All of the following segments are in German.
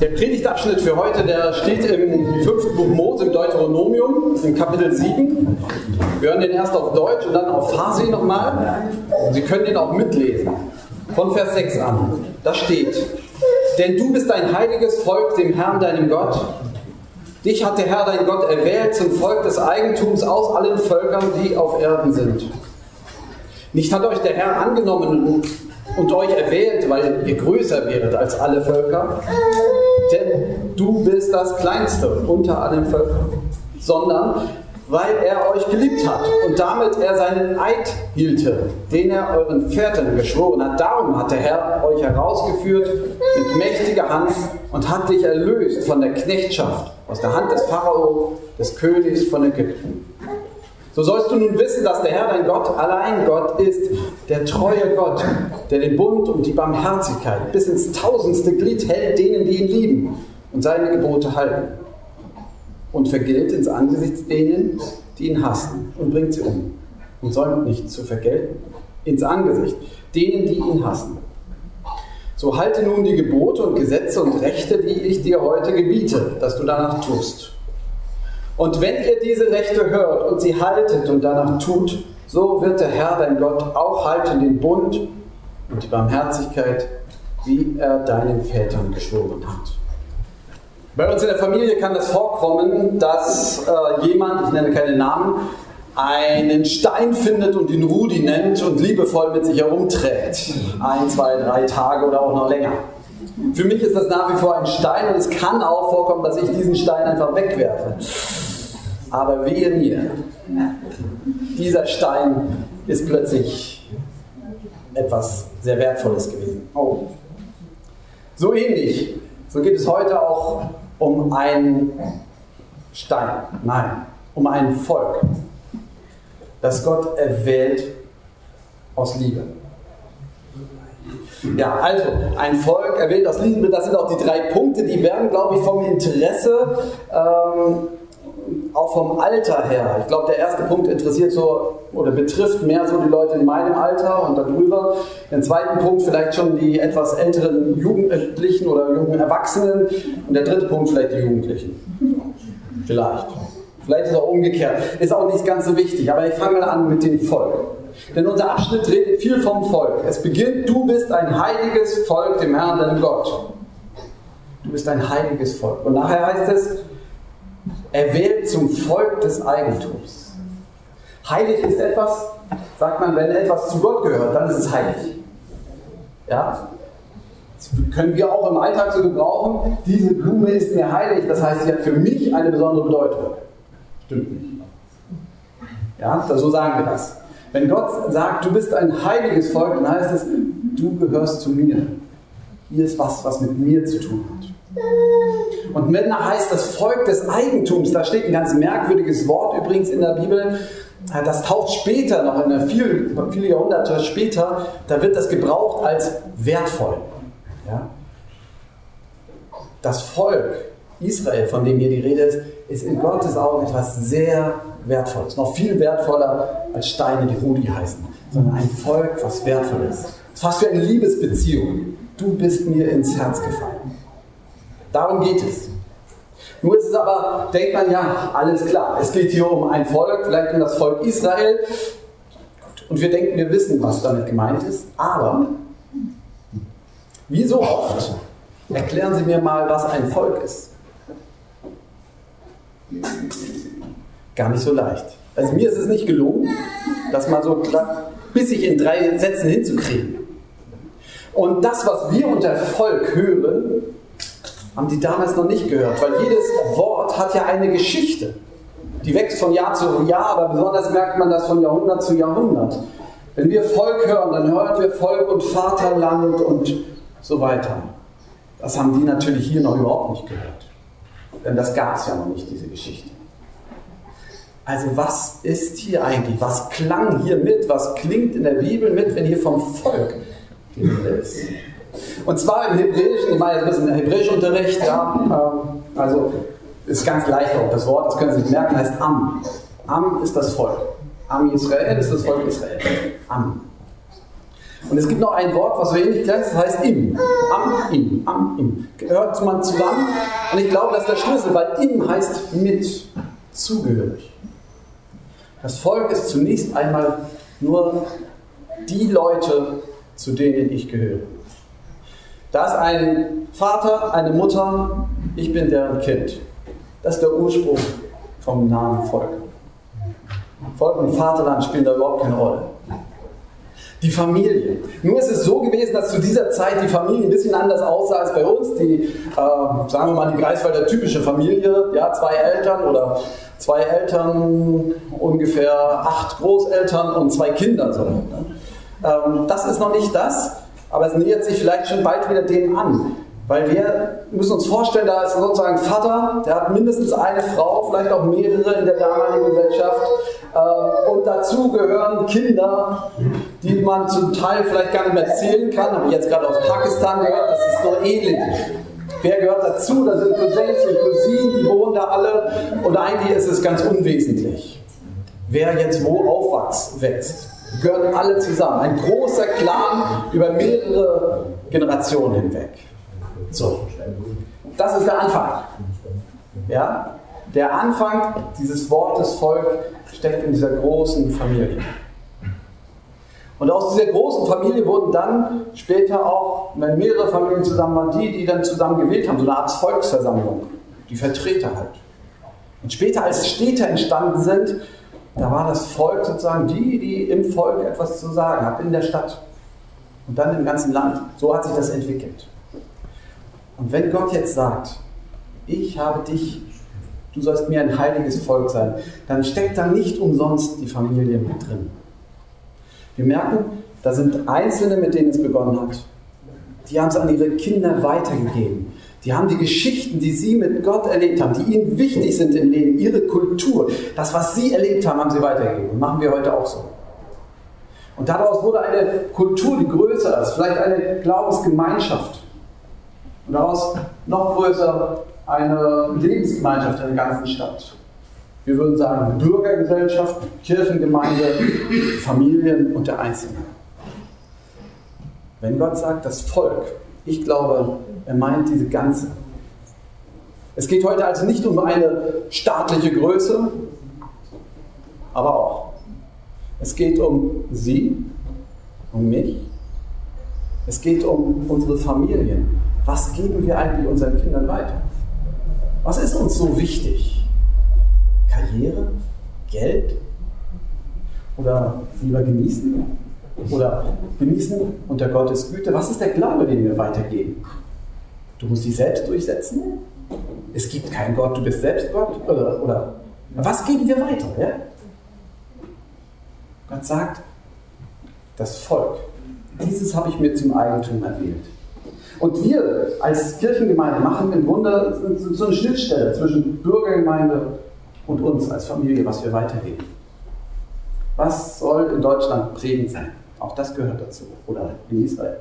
Der Predigtabschnitt für heute, der steht im fünften Buch Mose, im Deuteronomium, im Kapitel 7. Wir hören den erst auf Deutsch und dann auf Farsi nochmal. Sie können den auch mitlesen. Von Vers 6 an. Da steht, denn du bist ein heiliges Volk dem Herrn, deinem Gott. Dich hat der Herr, dein Gott, erwählt zum Volk des Eigentums aus allen Völkern, die auf Erden sind. Nicht hat euch der Herr angenommen und euch erwählt, weil ihr größer wäret als alle Völker, denn du bist das Kleinste unter allen Völkern, sondern weil er euch geliebt hat und damit er seinen Eid hielte, den er euren Vätern geschworen hat. Darum hat der Herr euch herausgeführt mit mächtiger Hand und hat dich erlöst von der Knechtschaft aus der Hand des Pharao, des Königs von Ägypten. So sollst du nun wissen, dass der Herr dein Gott allein Gott ist, der treue Gott, der den Bund und die Barmherzigkeit bis ins tausendste Glied hält denen, die ihn lieben und seine Gebote halten. Und vergilt ins Angesicht denen, die ihn hassen und bringt sie um. Und säumt nicht zu vergelten ins Angesicht denen, die ihn hassen. So halte nun die Gebote und Gesetze und Rechte, die ich dir heute gebiete, dass du danach tust und wenn ihr diese Rechte hört und sie haltet und danach tut, so wird der Herr, dein Gott, auch halten den Bund und die Barmherzigkeit, wie er deinen Vätern geschworen hat. Bei uns in der Familie kann es vorkommen, dass äh, jemand, ich nenne keine Namen, einen Stein findet und ihn Rudi nennt und liebevoll mit sich herumträgt. Ein, zwei, drei Tage oder auch noch länger. Für mich ist das nach wie vor ein Stein und es kann auch vorkommen, dass ich diesen Stein einfach wegwerfe. Aber wehe mir, dieser Stein ist plötzlich etwas sehr Wertvolles gewesen. Oh. So ähnlich, so geht es heute auch um einen Stein, nein, um ein Volk, das Gott erwählt aus Liebe. Ja, also ein Volk erwählt aus Liebe, das sind auch die drei Punkte, die werden, glaube ich, vom Interesse ähm, auch vom Alter her, ich glaube, der erste Punkt interessiert so oder betrifft mehr so die Leute in meinem Alter und darüber. Den zweiten Punkt vielleicht schon die etwas älteren Jugendlichen oder jungen Erwachsenen und der dritte Punkt vielleicht die Jugendlichen. Vielleicht. Vielleicht ist auch umgekehrt. Ist auch nicht ganz so wichtig, aber ich fange mal an mit dem Volk. Denn unser Abschnitt redet viel vom Volk. Es beginnt, du bist ein heiliges Volk dem Herrn, deinem Gott. Du bist ein heiliges Volk. Und nachher heißt es, erwählt zum Volk des Eigentums. Heilig ist etwas, sagt man, wenn etwas zu Gott gehört, dann ist es heilig. Ja? Das können wir auch im Alltag so gebrauchen. Diese Blume ist mir heilig, das heißt, sie hat für mich eine besondere Bedeutung. Stimmt nicht. Ja, so sagen wir das. Wenn Gott sagt, du bist ein heiliges Volk, dann heißt es, du gehörst zu mir. Hier ist was, was mit mir zu tun hat. Und Medna heißt das Volk des Eigentums. Da steht ein ganz merkwürdiges Wort übrigens in der Bibel. Das taucht später noch, in viel, viele Jahrhunderte später, da wird das gebraucht als wertvoll. Ja? Das Volk Israel, von dem hier die Rede ist, ist in Gottes Augen etwas sehr Wertvolles. Noch viel wertvoller als Steine, die Rudi heißen. Sondern ein Volk, was wertvoll ist. Fast wie eine Liebesbeziehung. Du bist mir ins Herz gefallen. Darum geht es. Nur ist es aber, denkt man ja, alles klar. Es geht hier um ein Volk, vielleicht um das Volk Israel. Und wir denken, wir wissen, was damit gemeint ist. Aber, wie so oft, erklären Sie mir mal, was ein Volk ist. Gar nicht so leicht. Also mir ist es nicht gelungen, das mal so bissig in drei Sätzen hinzukriegen. Und das, was wir unter Volk hören, haben die damals noch nicht gehört, weil jedes Wort hat ja eine Geschichte. Die wächst von Jahr zu Jahr, aber besonders merkt man das von Jahrhundert zu Jahrhundert. Wenn wir Volk hören, dann hören wir Volk und Vaterland und so weiter. Das haben die natürlich hier noch überhaupt nicht gehört. Denn das gab es ja noch nicht, diese Geschichte. Also was ist hier eigentlich? Was klang hier mit? Was klingt in der Bibel mit, wenn hier vom Volk Und zwar im Hebräischen, ich meine, ist ein Hebräischunterricht, ja, ähm, also ist ganz leicht auch das Wort, das können Sie sich merken, heißt Am. Am ist das Volk. Am Israel ist das Volk Israel. Am. Und es gibt noch ein Wort, was so ähnlich gleich das heißt im. Am, im, am, im. Gehört man zusammen. Und ich glaube, das ist der Schlüssel, weil im heißt mit, zugehörig. Das Volk ist zunächst einmal nur die Leute, zu denen ich gehöre. Da ist ein Vater, eine Mutter, ich bin deren Kind. Das ist der Ursprung vom Namen Volk. Volk und Vaterland spielen da überhaupt keine Rolle. Die Familie. Nur ist es so gewesen, dass zu dieser Zeit die Familie ein bisschen anders aussah als bei uns. Die, äh, sagen wir mal, die Greifswalder typische Familie, ja, zwei Eltern oder zwei Eltern, ungefähr acht Großeltern und zwei Kinder. So, ne? Ähm, das ist noch nicht das, aber es nähert sich vielleicht schon bald wieder dem an. Weil wir müssen uns vorstellen, da ist sozusagen Vater, der hat mindestens eine Frau, vielleicht auch mehrere in der damaligen Gesellschaft. Äh, und dazu gehören Kinder, die man zum Teil vielleicht gar nicht mehr zählen kann. Habe ich jetzt gerade aus Pakistan gehört, das ist nur ähnlich. Wer gehört dazu? Da sind Cousins und Cousinen, die wohnen da alle. Und eigentlich ist es ganz unwesentlich, wer jetzt wo aufwächst. Gehören alle zusammen. Ein großer Clan über mehrere Generationen hinweg. So, das ist der Anfang. Ja? Der Anfang dieses Wortes Volk steckt in dieser großen Familie. Und aus dieser großen Familie wurden dann später auch, wenn mehrere Familien zusammen waren, die, die dann zusammen gewählt haben, so eine Art Volksversammlung, die Vertreter halt. Und später, als Städte entstanden sind, da war das Volk sozusagen die, die im Volk etwas zu sagen hat, in der Stadt und dann im ganzen Land. So hat sich das entwickelt. Und wenn Gott jetzt sagt, ich habe dich, du sollst mir ein heiliges Volk sein, dann steckt da nicht umsonst die Familie mit drin. Wir merken, da sind Einzelne, mit denen es begonnen hat. Die haben es an ihre Kinder weitergegeben. Die haben die Geschichten, die sie mit Gott erlebt haben, die ihnen wichtig sind im Leben, ihre Kultur, das, was sie erlebt haben, haben sie weitergegeben. Machen wir heute auch so. Und daraus wurde eine Kultur, die größer ist, vielleicht eine Glaubensgemeinschaft. Und daraus noch größer eine Lebensgemeinschaft in der ganzen Stadt. Wir würden sagen Bürgergesellschaft, Kirchengemeinde, Familien und der Einzelne. Wenn Gott sagt, das Volk, ich glaube, er meint diese ganze. Es geht heute also nicht um eine staatliche Größe, aber auch. Es geht um Sie, um mich. Es geht um unsere Familien, was geben wir eigentlich unseren Kindern weiter? Was ist uns so wichtig? Karriere? Geld? Oder lieber genießen? Oder genießen unter Gottes Güte? Was ist der Glaube, den wir weitergeben? Du musst dich selbst durchsetzen? Es gibt keinen Gott, du bist selbst Gott? Oder, oder was geben wir weiter? Ja? Gott sagt, das Volk, dieses habe ich mir zum Eigentum erwählt. Und wir als Kirchengemeinde machen im Grunde so eine Schnittstelle zwischen Bürgergemeinde und uns als Familie, was wir weitergeben. Was soll in Deutschland prägend sein? Auch das gehört dazu. Oder in Israel.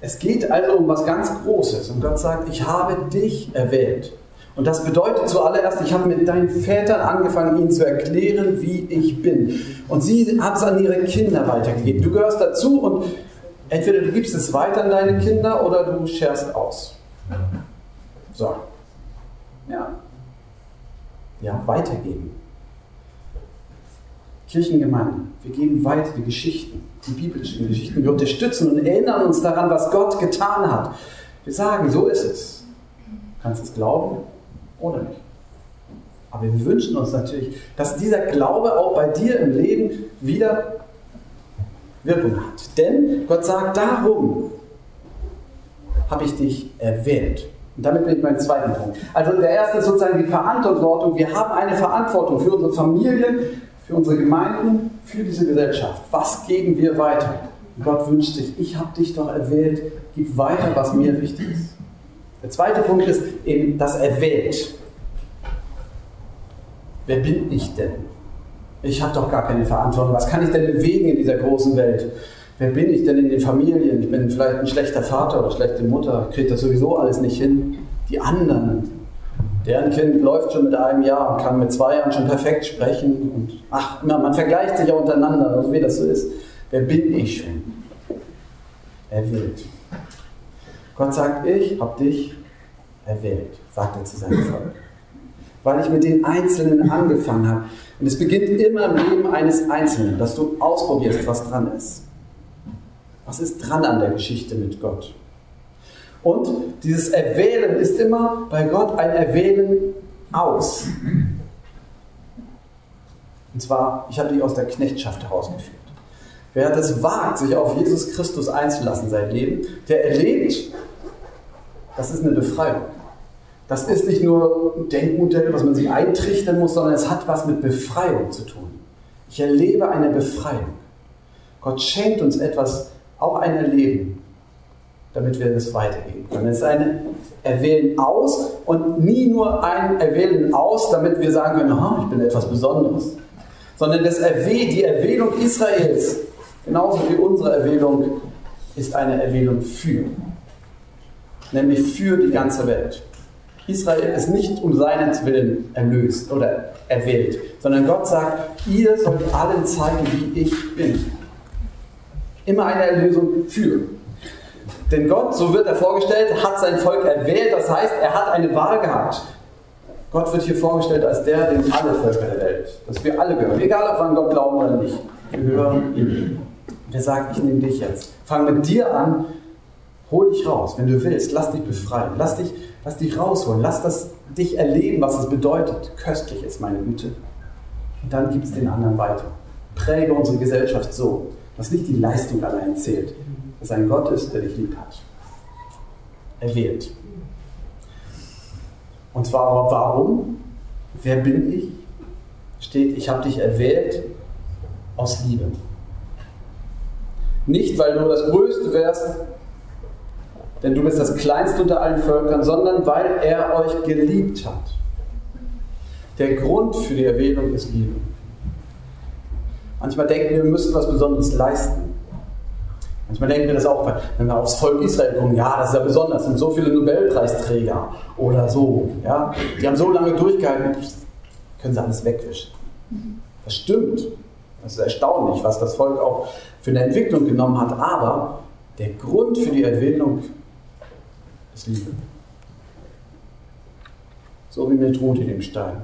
Es geht also um was ganz Großes. Und Gott sagt, ich habe dich erwählt. Und das bedeutet zuallererst, ich habe mit deinen Vätern angefangen, ihnen zu erklären, wie ich bin. Und sie haben es an ihre Kinder weitergegeben. Du gehörst dazu und Entweder du gibst es weiter an deine Kinder oder du scherst aus. So. Ja. Ja, weitergeben. Kirchengemeinde. Wir geben weiter die Geschichten, die biblischen Geschichten. Wir unterstützen und erinnern uns daran, was Gott getan hat. Wir sagen, so ist es. Du kannst es glauben oder nicht. Aber wir wünschen uns natürlich, dass dieser Glaube auch bei dir im Leben wieder Wirkung hat. Denn Gott sagt, darum habe ich dich erwählt. Und damit bin ich beim zweiten Punkt. Also der erste ist sozusagen die Verantwortung. Wir haben eine Verantwortung für unsere Familien, für unsere Gemeinden, für diese Gesellschaft. Was geben wir weiter? Und Gott wünscht sich, ich habe dich doch erwählt, gib weiter, was mir wichtig ist. Der zweite Punkt ist eben das Erwählt. Wer bin ich denn? Ich habe doch gar keine Verantwortung. Was kann ich denn bewegen in dieser großen Welt? Wer bin ich denn in den Familien? Ich bin vielleicht ein schlechter Vater oder schlechte Mutter. Kriege das sowieso alles nicht hin. Die anderen, deren Kind läuft schon mit einem Jahr und kann mit zwei Jahren schon perfekt sprechen. Und ach, man vergleicht sich ja untereinander, also wie das so ist. wer bin ich schon? Erwählt. Gott sagt, ich habe dich erwählt, sagt er zu seinem Volk. Weil ich mit den Einzelnen angefangen habe. Und es beginnt immer im Leben eines Einzelnen, dass du ausprobierst, was dran ist. Was ist dran an der Geschichte mit Gott? Und dieses Erwählen ist immer bei Gott ein Erwählen aus. Und zwar, ich habe dich aus der Knechtschaft herausgeführt. Wer das wagt, sich auf Jesus Christus einzulassen, sein Leben, der erlebt, das ist eine Befreiung. Das ist nicht nur ein Denkmodell, was man sich eintrichtern muss, sondern es hat was mit Befreiung zu tun. Ich erlebe eine Befreiung. Gott schenkt uns etwas, auch ein Erleben, damit wir das weitergeben können. Es ist ein Erwählen aus und nie nur ein Erwählen aus, damit wir sagen können, oh, ich bin etwas Besonderes. Sondern das Erwäh die Erwählung Israels, genauso wie unsere Erwählung, ist eine Erwählung für. Nämlich für die ganze Welt. Israel ist nicht um seinen Willen erlöst oder erwählt, sondern Gott sagt, ihr sollt allen zeigen, wie ich bin. Immer eine Erlösung für. Denn Gott, so wird er vorgestellt, hat sein Volk erwählt, das heißt, er hat eine Wahl gehabt. Gott wird hier vorgestellt als der, dem alle Völker der Welt, dass wir alle gehören, egal ob wir an Gott glauben oder nicht. Wir gehören ihm. Der sagt, ich nehme dich jetzt. Fang mit dir an, hol dich raus, wenn du willst, lass dich befreien, lass dich, lass dich rausholen, lass das dich erleben, was es bedeutet. Köstlich ist meine Güte. Und dann gibt es den anderen weiter. Präge unsere Gesellschaft so, dass nicht die Leistung allein zählt, dass ein Gott ist, der dich lieb hat. Erwählt. Und zwar warum? Wer bin ich? Steht, ich habe dich erwählt aus Liebe. Nicht, weil du das Größte wärst, denn du bist das Kleinste unter allen Völkern, sondern weil er euch geliebt hat. Der Grund für die Erwählung ist Liebe. Manchmal denken wir, wir müssten was Besonderes leisten. Manchmal denken wir das auch, wenn wir aufs Volk Israel gucken, ja, das ist ja besonders, sind so viele Nobelpreisträger oder so. Ja? Die haben so lange durchgehalten, können sie alles wegwischen. Das stimmt. Das ist erstaunlich, was das Volk auch für eine Entwicklung genommen hat. Aber der Grund für die Erwählung ist Liebe. So wie mit Ruth in dem Stein.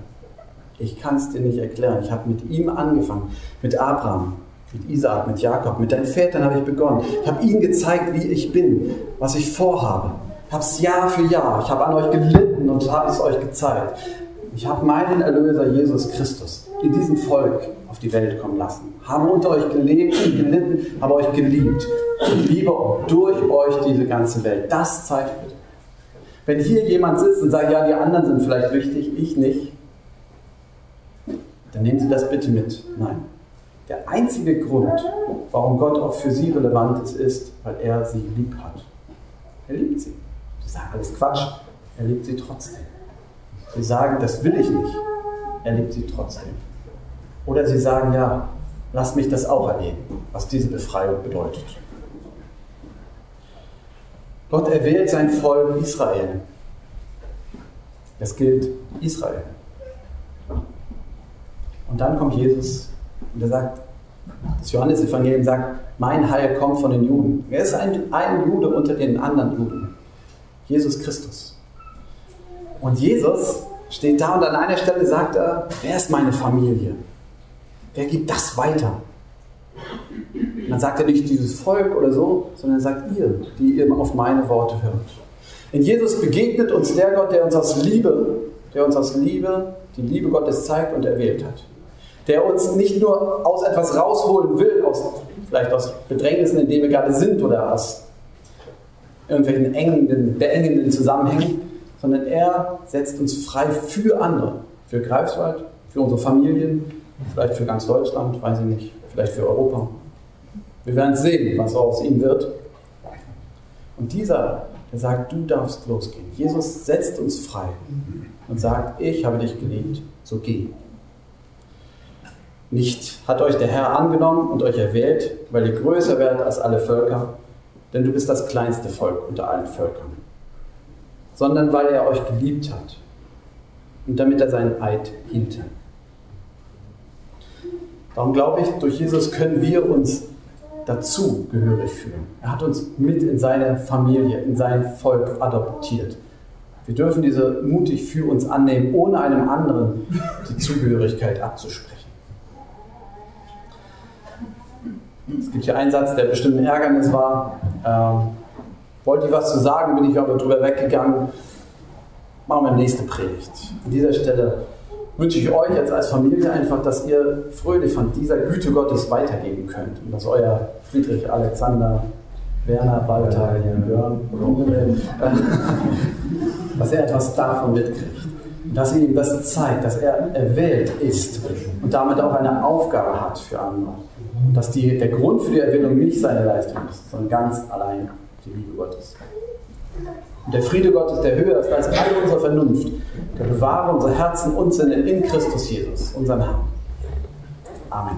Ich kann es dir nicht erklären. Ich habe mit ihm angefangen, mit Abraham, mit Isaak, mit Jakob, mit deinen Vätern habe ich begonnen. Ich habe ihnen gezeigt, wie ich bin, was ich vorhabe. Ich habe es Jahr für Jahr. Ich habe an euch gelitten und habe es euch gezeigt. Ich habe meinen Erlöser Jesus Christus in diesem Volk auf die Welt kommen lassen. Habe unter euch gelebt und gelitten, habe euch geliebt. Ich liebe durch euch diese ganze Welt. Das zeigt mir. Wenn hier jemand sitzt und sagt, ja, die anderen sind vielleicht wichtig, ich nicht, dann nehmen Sie das bitte mit. Nein. Der einzige Grund, warum Gott auch für Sie relevant ist, ist, weil er Sie lieb hat. Er liebt Sie. Sie sagen alles Quatsch, er liebt Sie trotzdem. Sie sagen, das will ich nicht, er liebt Sie trotzdem. Oder Sie sagen, ja, lass mich das auch erleben, was diese Befreiung bedeutet. Gott erwählt sein Volk Israel. Es gilt Israel. Und dann kommt Jesus und er sagt, das Johannesevangelium sagt, mein Heil kommt von den Juden. Er ist ein, ein Jude unter den anderen Juden. Jesus Christus. Und Jesus steht da und an einer Stelle sagt er, wer ist meine Familie? Wer gibt das weiter? Und dann sagt er nicht dieses Volk oder so, sondern er sagt ihr, die ihr auf meine Worte hört. In Jesus begegnet uns der Gott, der uns aus Liebe, der uns aus Liebe die Liebe Gottes zeigt und erwählt hat der uns nicht nur aus etwas rausholen will, aus, vielleicht aus Bedrängnissen, in denen wir gerade sind oder aus irgendwelchen engenden, beengenden Zusammenhängen, sondern er setzt uns frei für andere, für Greifswald, für unsere Familien, vielleicht für ganz Deutschland, weiß ich nicht, vielleicht für Europa. Wir werden sehen, was aus ihm wird. Und dieser, der sagt, du darfst losgehen. Jesus setzt uns frei und sagt, ich habe dich geliebt, so geh. Nicht hat euch der Herr angenommen und euch erwählt, weil ihr größer werdet als alle Völker, denn du bist das kleinste Volk unter allen Völkern, sondern weil er euch geliebt hat und damit er seinen Eid hielt. Darum glaube ich, durch Jesus können wir uns dazu gehörig fühlen. Er hat uns mit in seine Familie, in sein Volk adoptiert. Wir dürfen diese mutig für uns annehmen, ohne einem anderen die Zugehörigkeit abzusprechen. Es gibt hier einen Satz, der bestimmt ein Ärgernis war. Ähm, wollte ich was zu sagen, bin ich aber drüber weggegangen. Machen wir nächste Predigt. An dieser Stelle wünsche ich euch jetzt als Familie einfach, dass ihr fröhlich von dieser Güte Gottes weitergeben könnt und dass euer Friedrich, Alexander, Werner, Walter, Jörn, dass er etwas davon mitkriegt. Dass ihm das zeigt, dass er erwählt ist und damit auch eine Aufgabe hat für andere. Und dass die, der Grund für die Erwählung nicht seine Leistung ist, sondern ganz allein die Liebe Gottes. Und der Friede Gottes, der höher ist als all unsere Vernunft, der bewahre unsere Herzen und Sinne in Christus Jesus, unserem Herrn. Amen.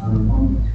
Amen.